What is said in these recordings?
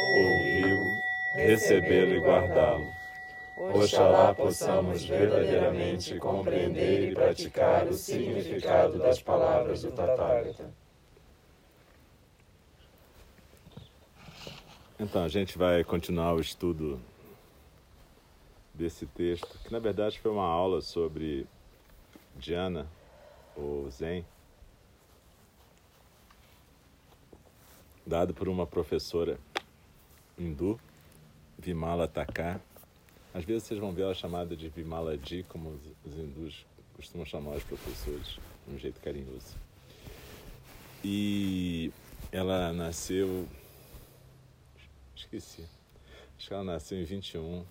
ouvi-lo, recebê-lo e guardá-lo. Oxalá possamos verdadeiramente compreender e praticar o significado das palavras do Tathagata. Então, a gente vai continuar o estudo desse texto, que na verdade foi uma aula sobre Dhyana, ou Zen, dado por uma professora hindu, Vimala Thakar, às vezes vocês vão ver ela chamada de Vimaladi, como os, os hindus costumam chamar os professores, de um jeito carinhoso. E ela nasceu. Esqueci. Acho que ela nasceu em 21.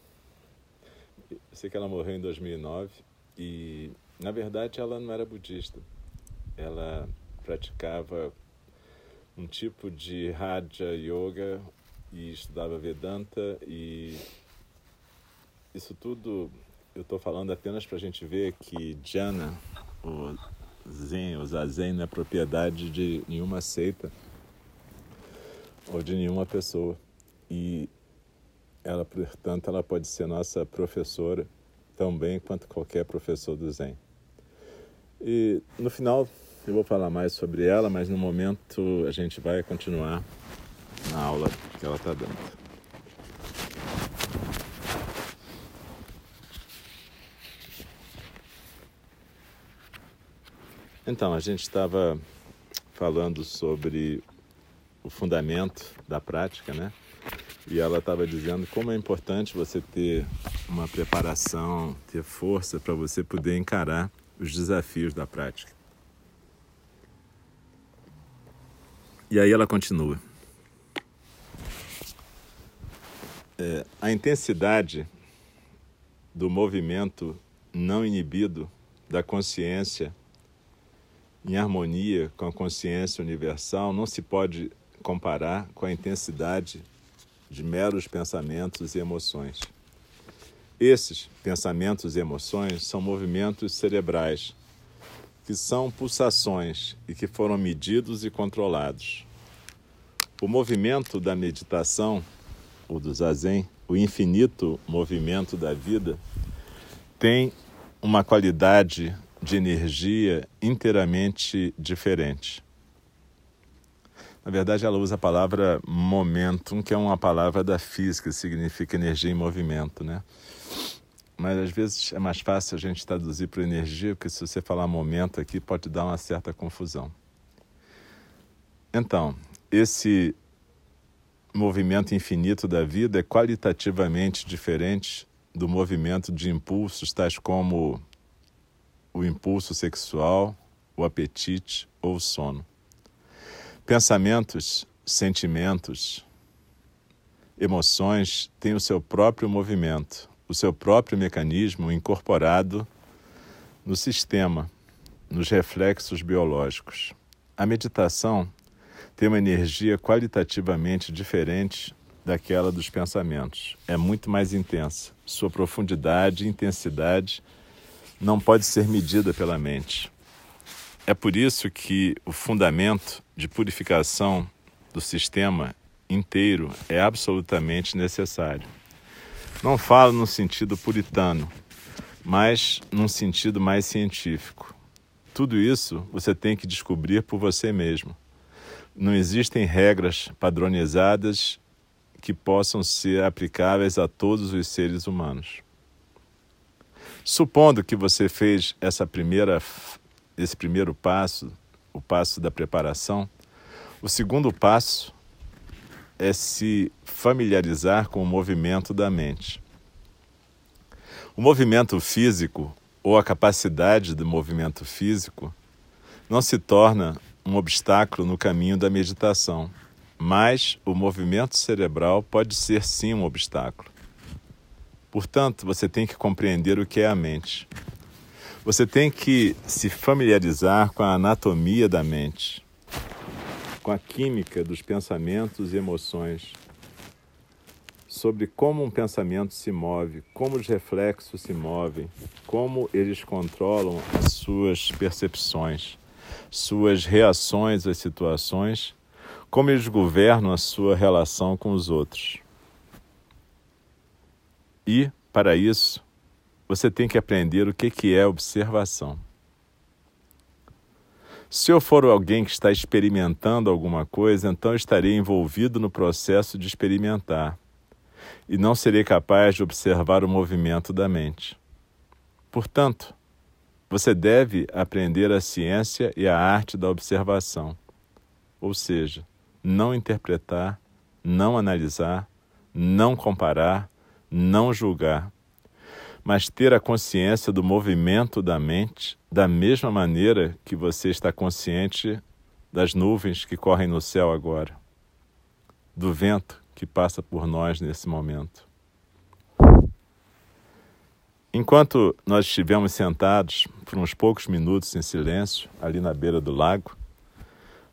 Eu sei que ela morreu em 2009 e, na verdade, ela não era budista. Ela praticava um tipo de Raja Yoga e estudava Vedanta e isso tudo eu estou falando apenas para a gente ver que Jhana, o Zen, o Zazen, não é propriedade de nenhuma seita ou de nenhuma pessoa. E ela, portanto, ela pode ser nossa professora tão bem quanto qualquer professor do Zen. E no final eu vou falar mais sobre ela, mas no momento a gente vai continuar na aula que ela está dando. Então, a gente estava falando sobre o fundamento da prática, né? E ela estava dizendo como é importante você ter uma preparação, ter força para você poder encarar os desafios da prática. E aí ela continua. É, a intensidade do movimento não inibido da consciência em harmonia com a consciência universal não se pode comparar com a intensidade de meros pensamentos e emoções. Esses pensamentos e emoções são movimentos cerebrais, que são pulsações e que foram medidos e controlados. O movimento da meditação, ou do zazen, o infinito movimento da vida, tem uma qualidade de energia inteiramente diferente. Na verdade, ela usa a palavra momentum, que é uma palavra da física, significa energia em movimento, né? Mas às vezes é mais fácil a gente traduzir para energia, porque se você falar momento aqui pode dar uma certa confusão. Então, esse movimento infinito da vida é qualitativamente diferente do movimento de impulsos tais como o impulso sexual, o apetite ou o sono. Pensamentos, sentimentos, emoções têm o seu próprio movimento, o seu próprio mecanismo incorporado no sistema, nos reflexos biológicos. A meditação tem uma energia qualitativamente diferente daquela dos pensamentos. É muito mais intensa. Sua profundidade e intensidade não pode ser medida pela mente. É por isso que o fundamento de purificação do sistema inteiro é absolutamente necessário. Não falo no sentido puritano, mas num sentido mais científico. Tudo isso você tem que descobrir por você mesmo. Não existem regras padronizadas que possam ser aplicáveis a todos os seres humanos. Supondo que você fez essa primeira, esse primeiro passo, o passo da preparação, o segundo passo é se familiarizar com o movimento da mente. O movimento físico ou a capacidade do movimento físico não se torna um obstáculo no caminho da meditação, mas o movimento cerebral pode ser sim um obstáculo. Portanto, você tem que compreender o que é a mente. Você tem que se familiarizar com a anatomia da mente, com a química dos pensamentos e emoções, sobre como um pensamento se move, como os reflexos se movem, como eles controlam as suas percepções, suas reações às situações, como eles governam a sua relação com os outros. E, para isso, você tem que aprender o que é observação. Se eu for alguém que está experimentando alguma coisa, então estarei envolvido no processo de experimentar e não serei capaz de observar o movimento da mente. Portanto, você deve aprender a ciência e a arte da observação, ou seja, não interpretar, não analisar, não comparar, não julgar, mas ter a consciência do movimento da mente da mesma maneira que você está consciente das nuvens que correm no céu agora, do vento que passa por nós nesse momento. Enquanto nós estivemos sentados por uns poucos minutos em silêncio ali na beira do lago,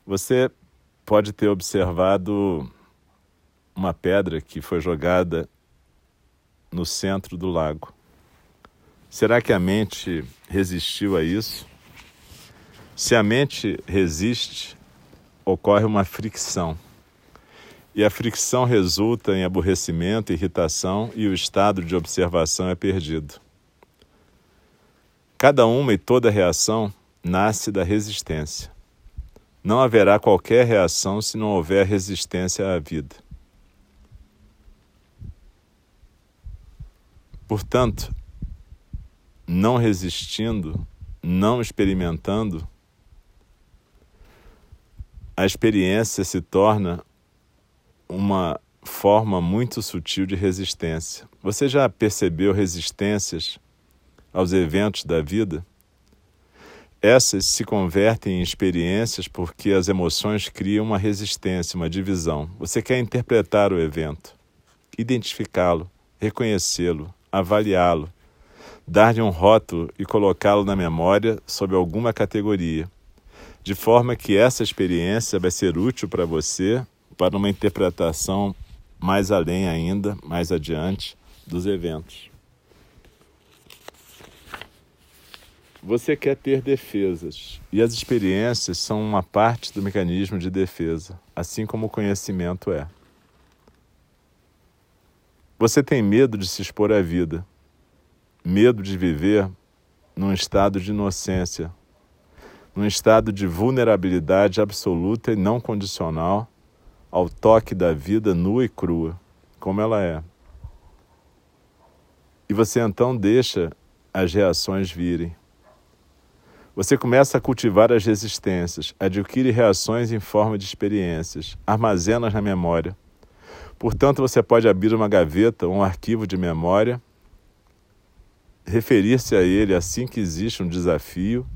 você pode ter observado uma pedra que foi jogada no centro do lago. Será que a mente resistiu a isso? Se a mente resiste, ocorre uma fricção. E a fricção resulta em aborrecimento, irritação e o estado de observação é perdido. Cada uma e toda reação nasce da resistência. Não haverá qualquer reação se não houver resistência à vida. Portanto, não resistindo, não experimentando, a experiência se torna uma forma muito sutil de resistência. Você já percebeu resistências aos eventos da vida? Essas se convertem em experiências porque as emoções criam uma resistência, uma divisão. Você quer interpretar o evento, identificá-lo, reconhecê-lo, avaliá-lo, dar-lhe um rótulo e colocá-lo na memória sob alguma categoria, de forma que essa experiência vai ser útil para você para uma interpretação mais além ainda, mais adiante dos eventos. Você quer ter defesas, e as experiências são uma parte do mecanismo de defesa, assim como o conhecimento é. Você tem medo de se expor à vida, medo de viver num estado de inocência, num estado de vulnerabilidade absoluta e não condicional ao toque da vida nua e crua, como ela é. E você então deixa as reações virem. Você começa a cultivar as resistências, adquire reações em forma de experiências, armazena na memória Portanto, você pode abrir uma gaveta ou um arquivo de memória, referir-se a ele assim que existe um desafio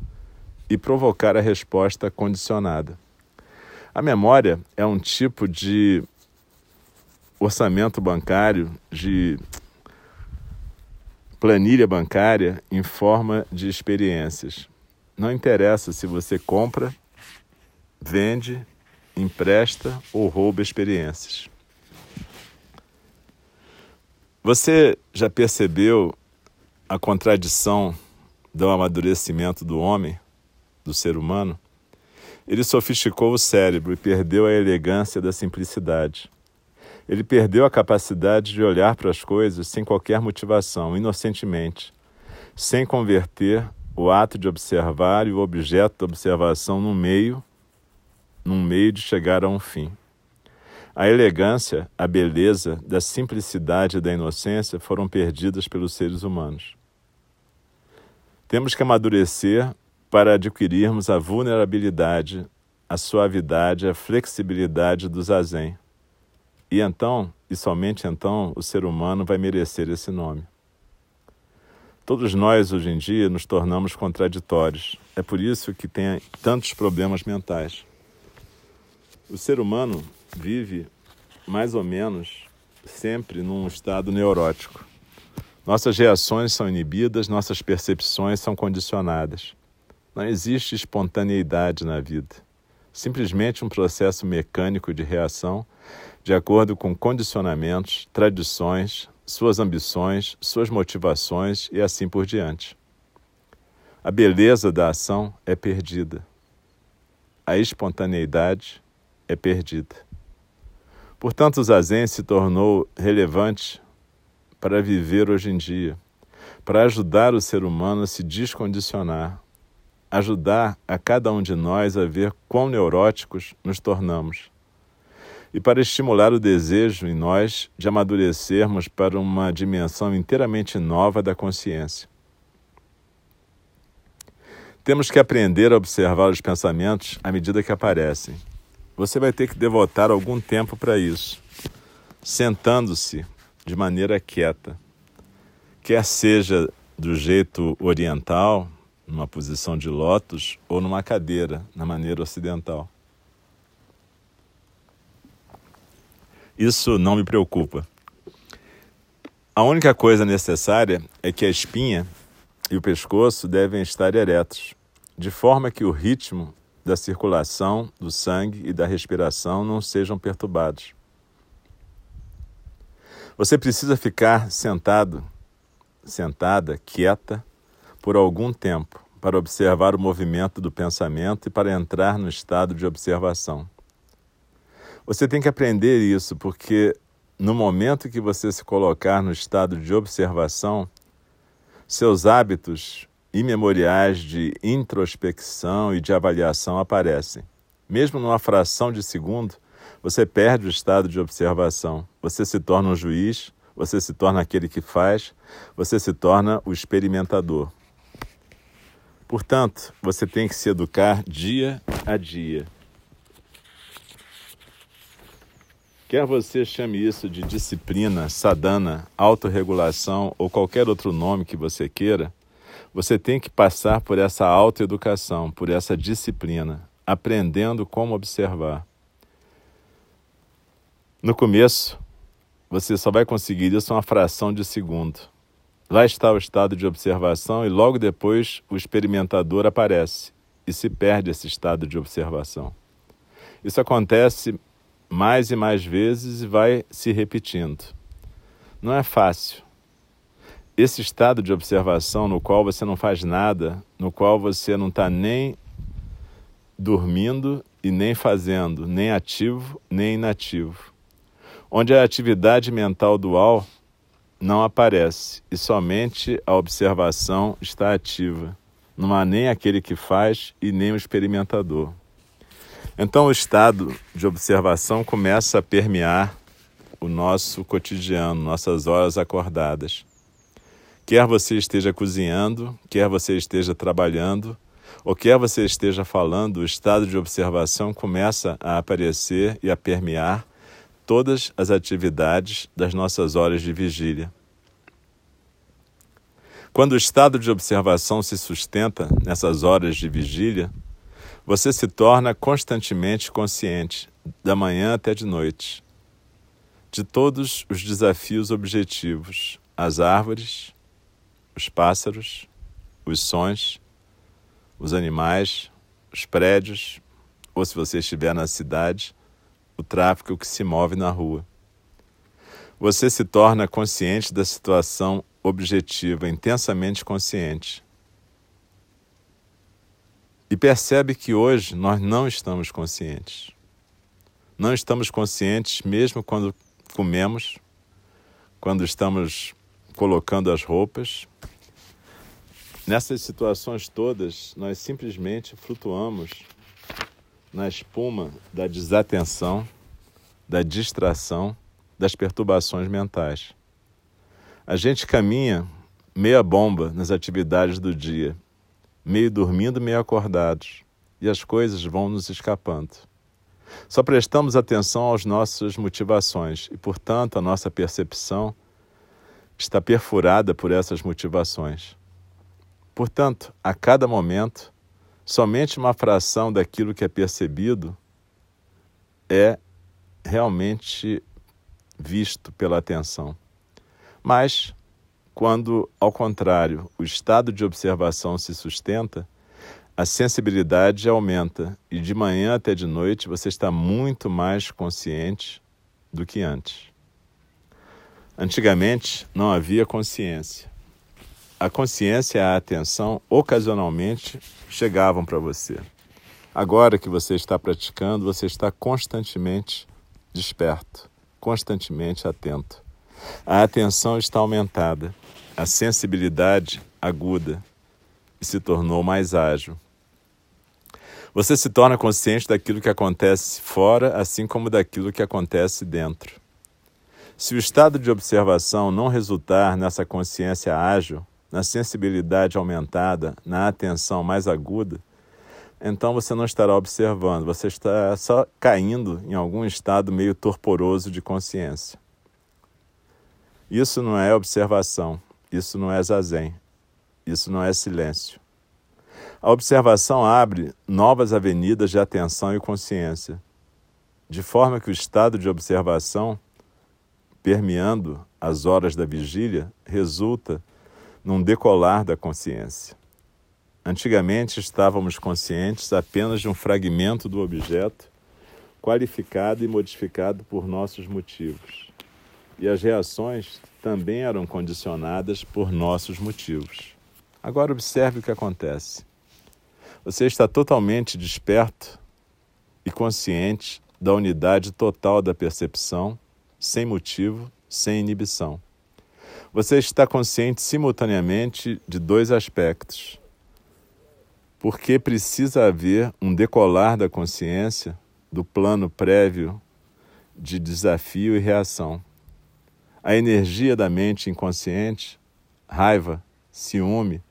e provocar a resposta condicionada. A memória é um tipo de orçamento bancário, de planilha bancária em forma de experiências. Não interessa se você compra, vende, empresta ou rouba experiências. Você já percebeu a contradição do amadurecimento do homem, do ser humano? Ele sofisticou o cérebro e perdeu a elegância da simplicidade. Ele perdeu a capacidade de olhar para as coisas sem qualquer motivação, inocentemente, sem converter o ato de observar e o objeto da observação num meio, num meio de chegar a um fim. A elegância, a beleza da simplicidade e da inocência foram perdidas pelos seres humanos. Temos que amadurecer para adquirirmos a vulnerabilidade, a suavidade, a flexibilidade do zazen. E então, e somente então, o ser humano vai merecer esse nome. Todos nós, hoje em dia, nos tornamos contraditórios. É por isso que tem tantos problemas mentais. O ser humano vive mais ou menos sempre num estado neurótico. Nossas reações são inibidas, nossas percepções são condicionadas. Não existe espontaneidade na vida. Simplesmente um processo mecânico de reação de acordo com condicionamentos, tradições, suas ambições, suas motivações e assim por diante. A beleza da ação é perdida. A espontaneidade é perdida. Portanto, o zazen se tornou relevante para viver hoje em dia, para ajudar o ser humano a se descondicionar, ajudar a cada um de nós a ver quão neuróticos nos tornamos e para estimular o desejo em nós de amadurecermos para uma dimensão inteiramente nova da consciência. Temos que aprender a observar os pensamentos à medida que aparecem. Você vai ter que devotar algum tempo para isso, sentando-se de maneira quieta, quer seja do jeito oriental, numa posição de lótus, ou numa cadeira, na maneira ocidental. Isso não me preocupa. A única coisa necessária é que a espinha e o pescoço devem estar eretos, de forma que o ritmo da circulação do sangue e da respiração não sejam perturbados. Você precisa ficar sentado, sentada, quieta, por algum tempo, para observar o movimento do pensamento e para entrar no estado de observação. Você tem que aprender isso, porque no momento que você se colocar no estado de observação, seus hábitos imemoriais de introspecção e de avaliação aparecem. Mesmo numa fração de segundo, você perde o estado de observação. Você se torna um juiz, você se torna aquele que faz, você se torna o experimentador. Portanto, você tem que se educar dia a dia. Quer você chame isso de disciplina, sadhana, autorregulação ou qualquer outro nome que você queira, você tem que passar por essa autoeducação, por essa disciplina, aprendendo como observar. No começo, você só vai conseguir isso uma fração de segundo. Lá está o estado de observação e logo depois o experimentador aparece e se perde esse estado de observação. Isso acontece mais e mais vezes e vai se repetindo. Não é fácil. Esse estado de observação no qual você não faz nada, no qual você não está nem dormindo e nem fazendo, nem ativo nem inativo, onde a atividade mental dual não aparece e somente a observação está ativa. Não há nem aquele que faz e nem o experimentador. Então, o estado de observação começa a permear o nosso cotidiano, nossas horas acordadas. Quer você esteja cozinhando, quer você esteja trabalhando, ou quer você esteja falando, o estado de observação começa a aparecer e a permear todas as atividades das nossas horas de vigília. Quando o estado de observação se sustenta nessas horas de vigília, você se torna constantemente consciente, da manhã até de noite, de todos os desafios objetivos, as árvores, os pássaros, os sons, os animais, os prédios, ou se você estiver na cidade, o tráfego que se move na rua. Você se torna consciente da situação objetiva, intensamente consciente e percebe que hoje nós não estamos conscientes. Não estamos conscientes mesmo quando comemos, quando estamos colocando as roupas. Nessas situações todas, nós simplesmente flutuamos na espuma da desatenção, da distração, das perturbações mentais. A gente caminha meia bomba nas atividades do dia, meio dormindo, meio acordados, e as coisas vão nos escapando. Só prestamos atenção às nossas motivações e, portanto, a nossa percepção está perfurada por essas motivações. Portanto, a cada momento, somente uma fração daquilo que é percebido é realmente visto pela atenção. Mas, quando, ao contrário, o estado de observação se sustenta, a sensibilidade aumenta e de manhã até de noite você está muito mais consciente do que antes. Antigamente não havia consciência. A consciência e a atenção ocasionalmente chegavam para você. Agora que você está praticando, você está constantemente desperto, constantemente atento. A atenção está aumentada, a sensibilidade aguda e se tornou mais ágil. Você se torna consciente daquilo que acontece fora, assim como daquilo que acontece dentro. Se o estado de observação não resultar nessa consciência ágil, na sensibilidade aumentada, na atenção mais aguda, então você não estará observando, você está só caindo em algum estado meio torporoso de consciência. Isso não é observação, isso não é zazen, isso não é silêncio. A observação abre novas avenidas de atenção e consciência, de forma que o estado de observação, permeando as horas da vigília, resulta num decolar da consciência. Antigamente estávamos conscientes apenas de um fragmento do objeto, qualificado e modificado por nossos motivos. E as reações também eram condicionadas por nossos motivos. Agora observe o que acontece. Você está totalmente desperto e consciente da unidade total da percepção, sem motivo, sem inibição. Você está consciente simultaneamente de dois aspectos. Porque precisa haver um decolar da consciência do plano prévio de desafio e reação. A energia da mente inconsciente, raiva, ciúme,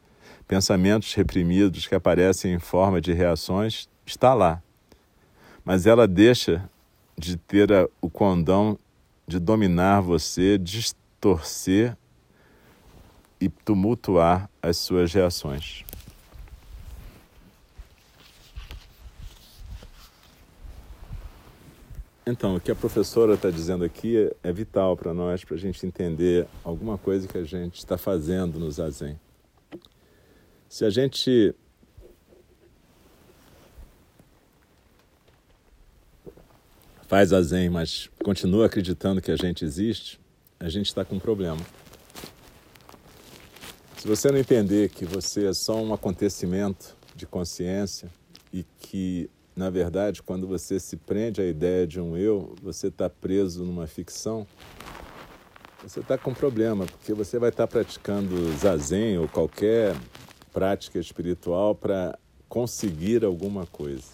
pensamentos reprimidos que aparecem em forma de reações, está lá. Mas ela deixa de ter o condão de dominar você, distorcer e tumultuar as suas reações. Então, o que a professora está dizendo aqui é, vital para nós, para a gente entender alguma coisa que a gente está fazendo no Zazen. Se a gente faz Zazen, mas continua acreditando que a gente existe, a gente está com um problema. Se você não entender que você é só um acontecimento de consciência e que, na verdade, quando você se prende à ideia de um eu, você está preso numa ficção, você está com problema, porque você vai estar tá praticando zazen ou qualquer prática espiritual para conseguir alguma coisa.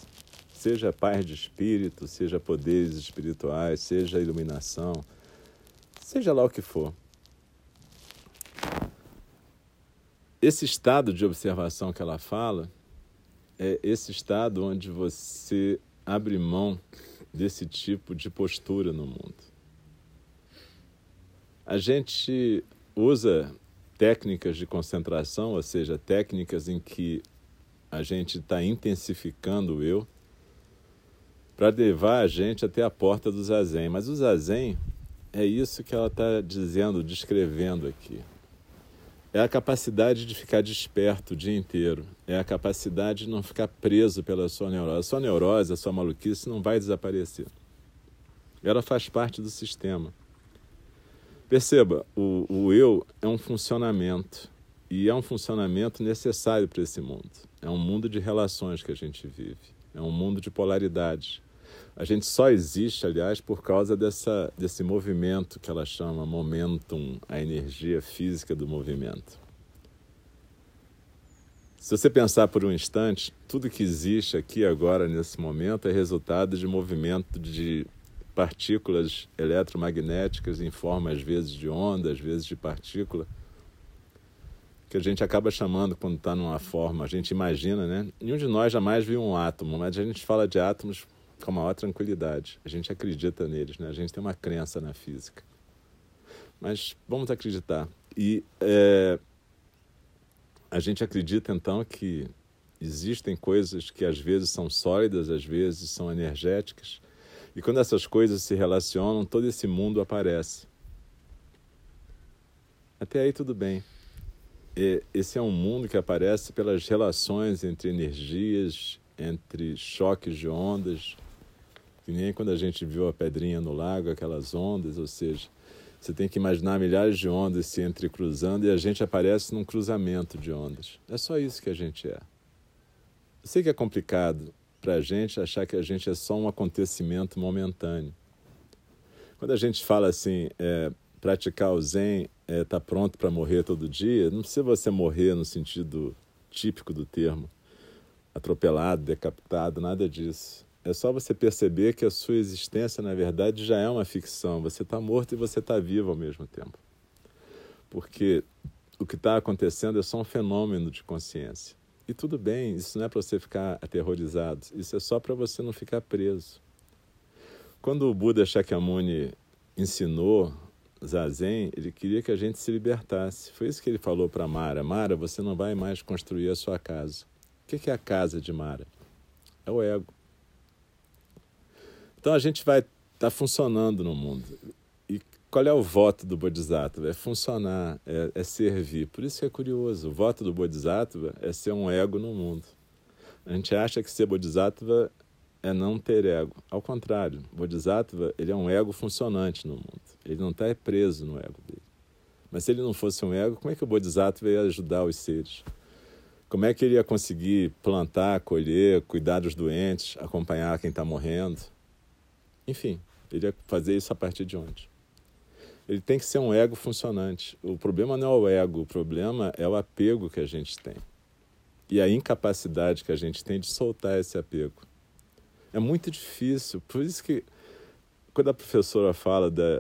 Seja paz de espírito, seja poderes espirituais, seja iluminação, seja lá o que for. Esse estado de observação que ela fala é esse estado onde você abre mão desse tipo de postura no mundo. A gente usa técnicas de concentração, ou seja, técnicas em que a gente está intensificando o eu, para levar a gente até a porta do zazen. Mas o zazen é isso que ela está dizendo, descrevendo aqui. É a capacidade de ficar desperto o dia inteiro. É a capacidade de não ficar preso pela sua neurose. A sua neurose, a sua maluquice não vai desaparecer. Ela faz parte do sistema. Perceba, o, o eu é um funcionamento. E é um funcionamento necessário para esse mundo. É um mundo de relações que a gente vive. É um mundo de polaridades. A gente só existe, aliás, por causa dessa, desse movimento que ela chama momentum, a energia física do movimento. Se você pensar por um instante, tudo que existe aqui agora, nesse momento, é resultado de movimento de partículas eletromagnéticas em forma, às vezes, de onda, às vezes de partícula, que a gente acaba chamando quando está numa forma, a gente imagina, né? Nenhum de nós jamais viu um átomo, mas a gente fala de átomos com a maior tranquilidade. A gente acredita neles, né? A gente tem uma crença na física. Mas vamos acreditar. E é, a gente acredita então que existem coisas que às vezes são sólidas, às vezes são energéticas. E quando essas coisas se relacionam, todo esse mundo aparece. Até aí tudo bem. Esse é um mundo que aparece pelas relações entre energias, entre choques de ondas, que nem quando a gente viu a pedrinha no lago, aquelas ondas, ou seja, você tem que imaginar milhares de ondas se entrecruzando e a gente aparece num cruzamento de ondas. É só isso que a gente é. Eu sei que é complicado para a gente achar que a gente é só um acontecimento momentâneo. Quando a gente fala assim, é, praticar o Zen é, tá pronto para morrer todo dia, não precisa você morrer no sentido típico do termo, atropelado, decapitado, nada disso. É só você perceber que a sua existência, na verdade, já é uma ficção. Você está morto e você está vivo ao mesmo tempo. Porque o que está acontecendo é só um fenômeno de consciência. E tudo bem, isso não é para você ficar aterrorizado, isso é só para você não ficar preso. Quando o Buda Shakyamuni ensinou Zazen, ele queria que a gente se libertasse. Foi isso que ele falou para Mara: Mara, você não vai mais construir a sua casa. O que é a casa de Mara? É o ego. Então a gente vai estar tá funcionando no mundo. E qual é o voto do Bodhisattva? É funcionar, é, é, servir. Por isso que é curioso. O voto do Bodhisattva é ser um ego no mundo. A gente acha que ser Bodhisattva é não ter ego. Ao contrário, Bodhisattva ele é um ego funcionante no mundo. Ele não está preso no ego dele. Mas se ele não fosse um ego, como é que o Bodhisattva ia ajudar os seres? Como é que ele ia conseguir plantar, colher, cuidar dos doentes, acompanhar quem está morrendo? Enfim, ele ia fazer isso a partir de onde? Ele tem que ser um ego funcionante. O problema não é o ego, o problema é o apego que a gente tem. E a incapacidade que a gente tem de soltar esse apego. É muito difícil. Por isso que, quando a professora fala da,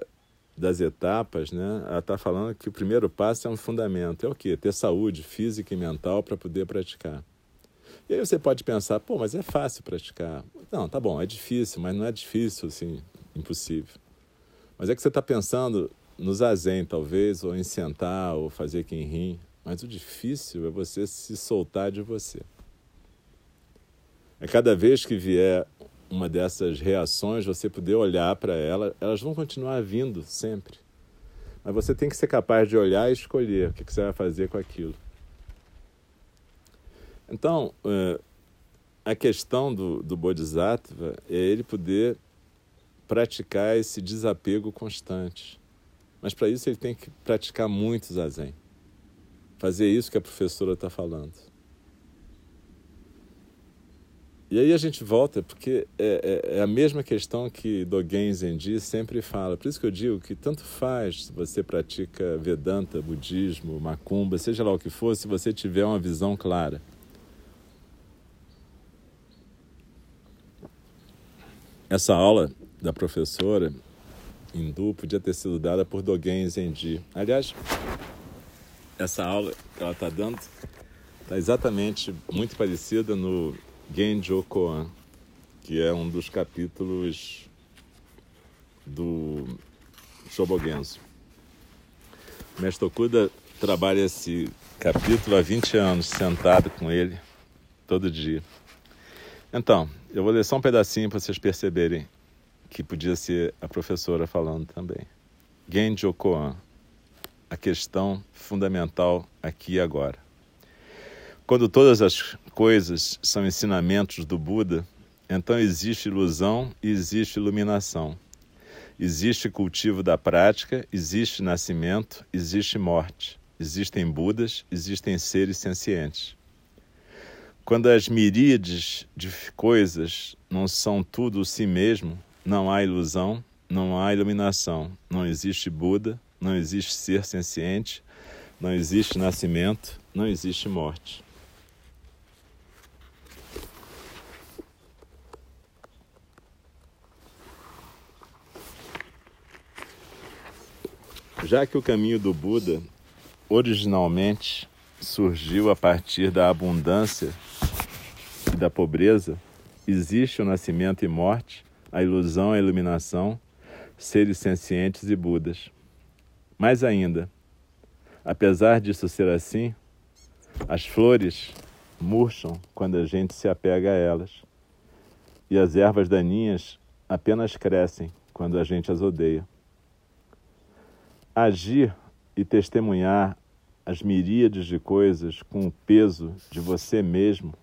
das etapas, né, ela está falando que o primeiro passo é um fundamento. É o quê? Ter saúde física e mental para poder praticar. E aí você pode pensar, pô, mas é fácil praticar. Não, tá bom, é difícil, mas não é difícil, assim, impossível. Mas é que você está pensando no zazen, talvez, ou em sentar, ou fazer quem. Mas o difícil é você se soltar de você. É cada vez que vier uma dessas reações, você poder olhar para ela, elas vão continuar vindo sempre. Mas você tem que ser capaz de olhar e escolher o que você vai fazer com aquilo. Então, é, a questão do, do Bodhisattva é ele poder praticar esse desapego constante. Mas para isso ele tem que praticar muito zazen. Fazer isso que a professora está falando. E aí a gente volta, porque é, é, é, a mesma questão que Dogen Zenji sempre fala. Por isso que eu digo que tanto faz se você pratica Vedanta, Budismo, Macumba, seja lá o que for, se você tiver uma visão clara. Essa aula da professora hindu podia ter sido dada por Dogen Zenji. Aliás, essa aula que ela está dando está exatamente muito parecida no Genjo Koan, que é um dos capítulos do Shobogenzo. O mestre Okuda trabalha esse capítulo há 20 anos, sentado com ele todo dia. Então, eu vou ler só um pedacinho para vocês perceberem que podia ser a professora falando também. Genjo Koan, a questão fundamental aqui e agora. Quando todas as coisas são ensinamentos do Buda, então existe ilusão e existe iluminação. Existe cultivo da prática, existe nascimento, existe morte. Existem Budas, existem seres sencientes. Quando as miríades de coisas não são tudo si mesmo, não há ilusão, não há iluminação, não existe Buda, não existe ser senciente, não existe nascimento, não existe morte. Já que o caminho do Buda originalmente surgiu a partir da abundância e da pobreza, existe o nascimento e morte, a ilusão a iluminação, seres sencientes e Budas. Mais ainda, apesar disso ser assim, as flores murcham quando a gente se apega a elas, e as ervas daninhas apenas crescem quando a gente as odeia. Agir e testemunhar as miríades de coisas com o peso de você mesmo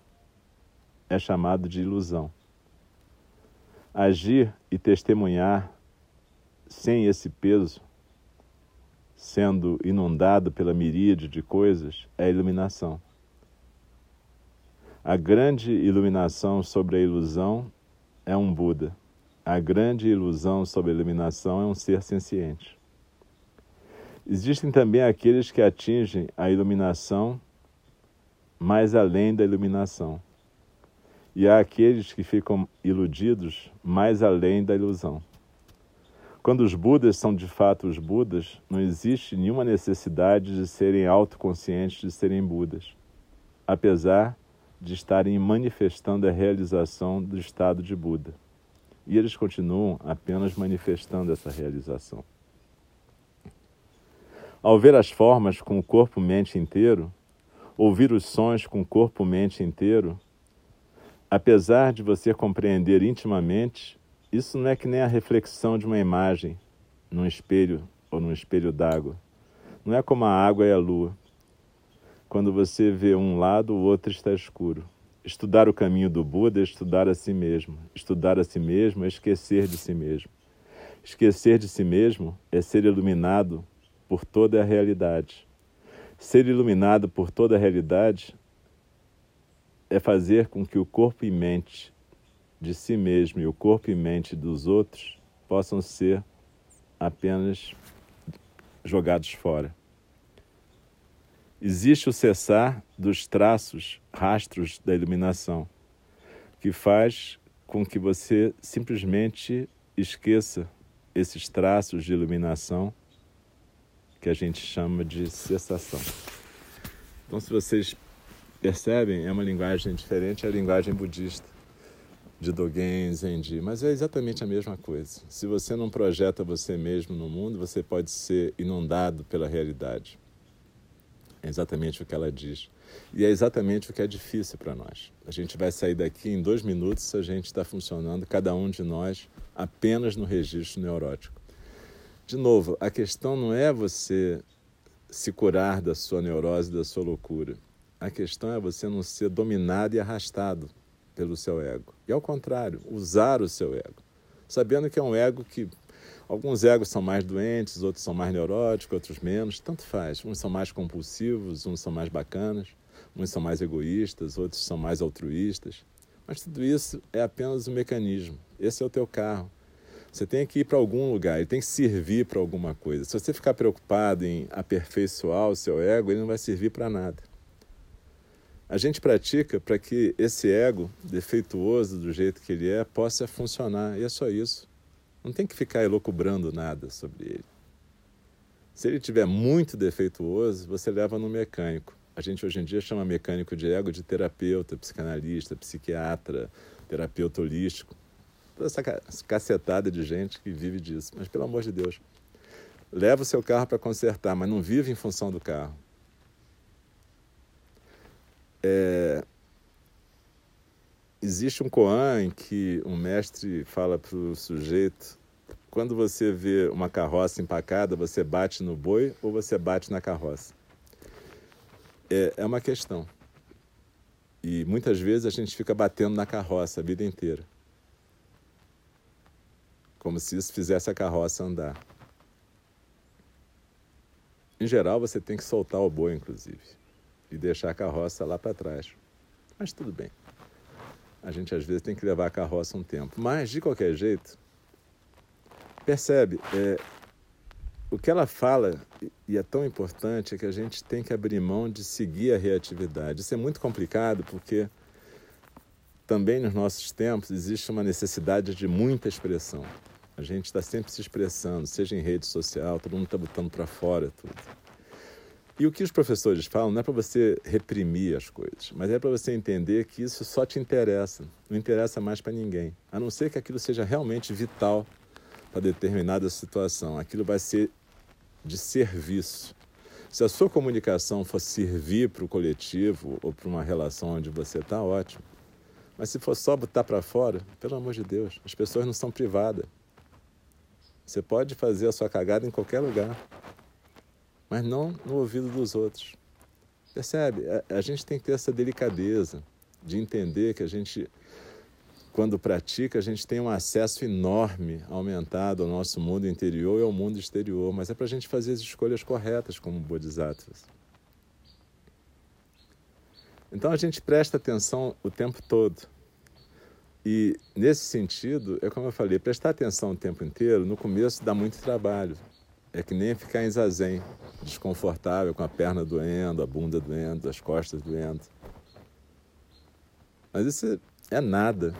é chamado de ilusão. Agir e testemunhar sem esse peso, sendo inundado pela miríade de coisas, é iluminação. A grande iluminação sobre a ilusão é um Buda. A grande ilusão sobre a iluminação é um ser senciente. Existem também aqueles que atingem a iluminação mais além da iluminação. E há aqueles que ficam iludidos mais além da ilusão. Quando os Budas são de fato os Budas, não existe nenhuma necessidade de serem autoconscientes de serem Budas, apesar de estarem manifestando a realização do estado de Buda. E eles continuam apenas manifestando essa realização. Ao ver as formas com o corpo-mente inteiro, ouvir os sons com o corpo-mente inteiro, apesar de você compreender intimamente, isso não é que nem a reflexão de uma imagem num espelho ou num espelho d'água. Não é como a água e a lua. Quando você vê um lado, o outro está escuro. Estudar o caminho do Buda é estudar a si mesmo. Estudar a si mesmo é esquecer de si mesmo. Esquecer de si mesmo é ser iluminado por toda a realidade. Ser iluminado por toda a realidade é fazer com que o corpo e mente de si mesmo e o corpo e mente dos outros possam ser apenas jogados fora. Existe o cessar dos traços, rastros da iluminação, que faz com que você simplesmente esqueça esses traços de iluminação que a gente chama de cessação. Então, se vocês percebem, é uma linguagem diferente, é a linguagem budista de Dogen, Zenji, mas é exatamente a mesma coisa. Se você não projeta você mesmo no mundo, você pode ser inundado pela realidade. É exatamente o que ela diz. E é exatamente o que é difícil para nós. A gente vai sair daqui em dois minutos a gente está funcionando, cada um de nós, apenas no registro neurótico. De novo, a questão não é você se curar da sua neurose, da sua loucura. A questão é você não ser dominado e arrastado pelo seu ego. E ao contrário, usar o seu ego. Sabendo que é um ego que alguns egos são mais doentes, outros são mais neuróticos, outros menos, tanto faz. Uns são mais compulsivos, uns são mais bacanas, uns são mais egoístas, outros são mais altruístas. Mas tudo isso é apenas um mecanismo. Esse é o teu carro. Você tem que ir para algum lugar, ele tem que servir para alguma coisa. Se você ficar preocupado em aperfeiçoar o seu ego, ele não vai servir para nada. A gente pratica para que esse ego, defeituoso do jeito que ele é, possa funcionar, e é só isso. Não tem que ficar elocubrando nada sobre ele. Se ele tiver muito defeituoso, você leva no mecânico. A gente hoje em dia chama mecânico de ego de terapeuta, psicanalista, psiquiatra, terapeuta holístico toda essa cacetada de gente que vive disso. Mas pelo amor de Deus, leva o seu carro para consertar, mas não vive em função do carro. É... Existe um Koan em que um mestre fala para o sujeito: quando você vê uma carroça empacada, você bate no boi ou você bate na carroça? É, é uma questão. E muitas vezes a gente fica batendo na carroça a vida inteira como se isso fizesse a carroça andar. Em geral, você tem que soltar o boi, inclusive, e deixar a carroça lá para trás. Mas tudo bem. A gente às vezes tem que levar a carroça um tempo. Mas, de qualquer jeito, percebe, é, o que ela fala, e é tão importante, é que a gente tem que abrir mão de seguir a reatividade. Isso é muito complicado porque também nos nossos tempos existe uma necessidade de muita expressão. A gente está sempre se expressando, seja em rede social, todo mundo está botando para fora tudo. E o que os professores falam não é para você reprimir as coisas, mas é para você entender que isso só te interessa, não interessa mais para ninguém, a não ser que aquilo seja realmente vital para determinada situação. Aquilo vai ser de serviço. Se a sua comunicação for servir para o coletivo ou para uma relação onde você está, ótimo. Mas se for só botar para fora, pelo amor de Deus, as pessoas não são privadas. Você pode fazer a sua cagada em qualquer lugar, mas não no ouvido dos outros. Percebe? A, a gente tem que ter essa delicadeza de entender que a gente, quando pratica, a gente tem um acesso enorme, aumentado ao nosso mundo interior e ao mundo exterior, mas é para a gente fazer as escolhas corretas como bodhisattvas. Então a gente presta atenção o tempo todo. E nesse sentido, é como eu falei, prestar atenção o tempo inteiro, no começo dá muito trabalho. É que nem ficar em zazen, desconfortável, com a perna doendo, a bunda doendo, as costas doendo. Mas isso é nada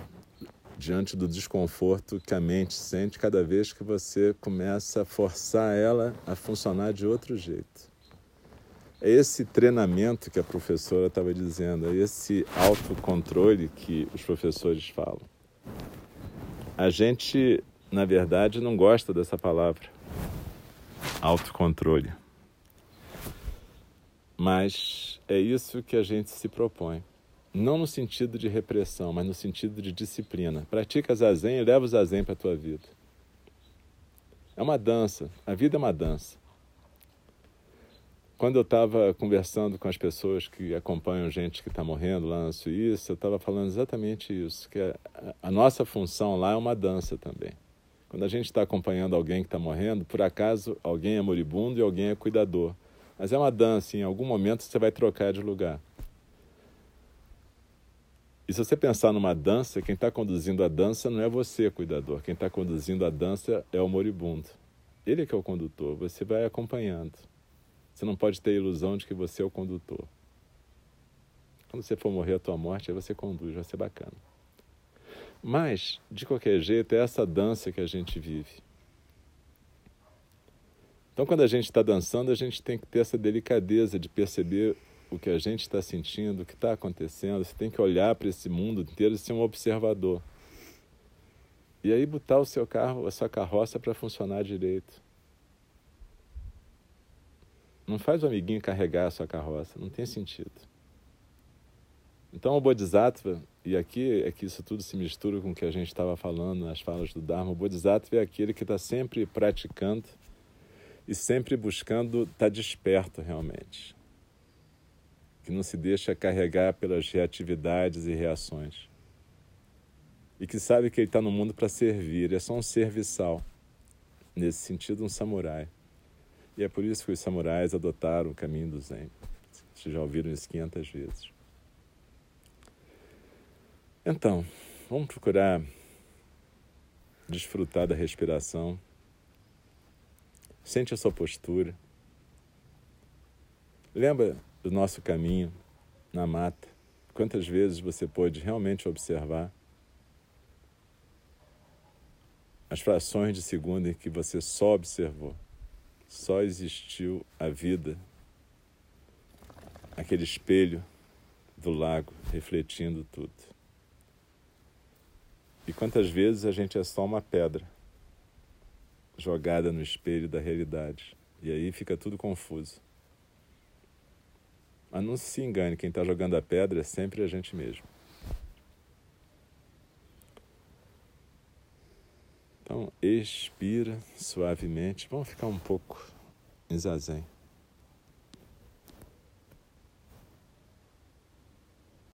diante do desconforto que a mente sente cada vez que você começa a forçar ela a funcionar de outro jeito. É esse treinamento que a professora estava dizendo, é esse autocontrole que os professores falam. A gente, na verdade, não gosta dessa palavra, autocontrole. Mas é isso que a gente se propõe. Não no sentido de repressão, mas no sentido de disciplina. Pratica zazen e leva o zazen para a tua vida. É uma dança. A vida é uma dança. Quando eu estava conversando com as pessoas que acompanham gente que está morrendo lá na Suíça, eu estava falando exatamente isso, que a, a, nossa função lá é uma dança também. Quando a gente está acompanhando alguém que está morrendo, por acaso alguém é moribundo e alguém é cuidador. Mas é uma dança, em algum momento você vai trocar de lugar. E se você pensar numa dança, quem está conduzindo a dança não é você, cuidador. Quem está conduzindo a dança é o moribundo. Ele é que é o condutor, você vai acompanhando. Você não pode ter a ilusão de que você é o condutor. Quando você for morrer a tua morte, aí você conduz, vai ser bacana. Mas, de qualquer jeito, é essa dança que a gente vive. Então, quando a gente está dançando, a gente tem que ter essa delicadeza de perceber o que a gente está sentindo, o que está acontecendo. Você tem que olhar para esse mundo inteiro e ser um observador. E aí botar o seu carro, a sua carroça para funcionar direito. Não faz o amiguinho carregar a sua carroça, não tem sentido. Então o Bodhisattva, e aqui é que isso tudo se mistura com o que a gente estava falando nas falas do Dharma, o Bodhisattva é aquele que está sempre praticando e sempre buscando estar tá desperto realmente. Que não se deixa carregar pelas reatividades e reações. E que sabe que ele está no mundo para servir, é só um serviçal. Nesse sentido, um samurai. E é por isso que os samurais adotaram o caminho do Zen. Vocês já ouviram isso 500 vezes. Então, vamos procurar desfrutar da respiração. Sente a sua postura. Lembra do nosso caminho na mata? Quantas vezes você pôde realmente observar as frações de segundo em que você só observou? só existiu a vida, aquele espelho do lago refletindo tudo. E quantas vezes a gente é só uma pedra jogada no espelho da realidade. E aí fica tudo confuso. Mas não se engane, quem está jogando a pedra é sempre a gente mesmo. Então, expira suavemente. Vamos ficar um pouco em zazen.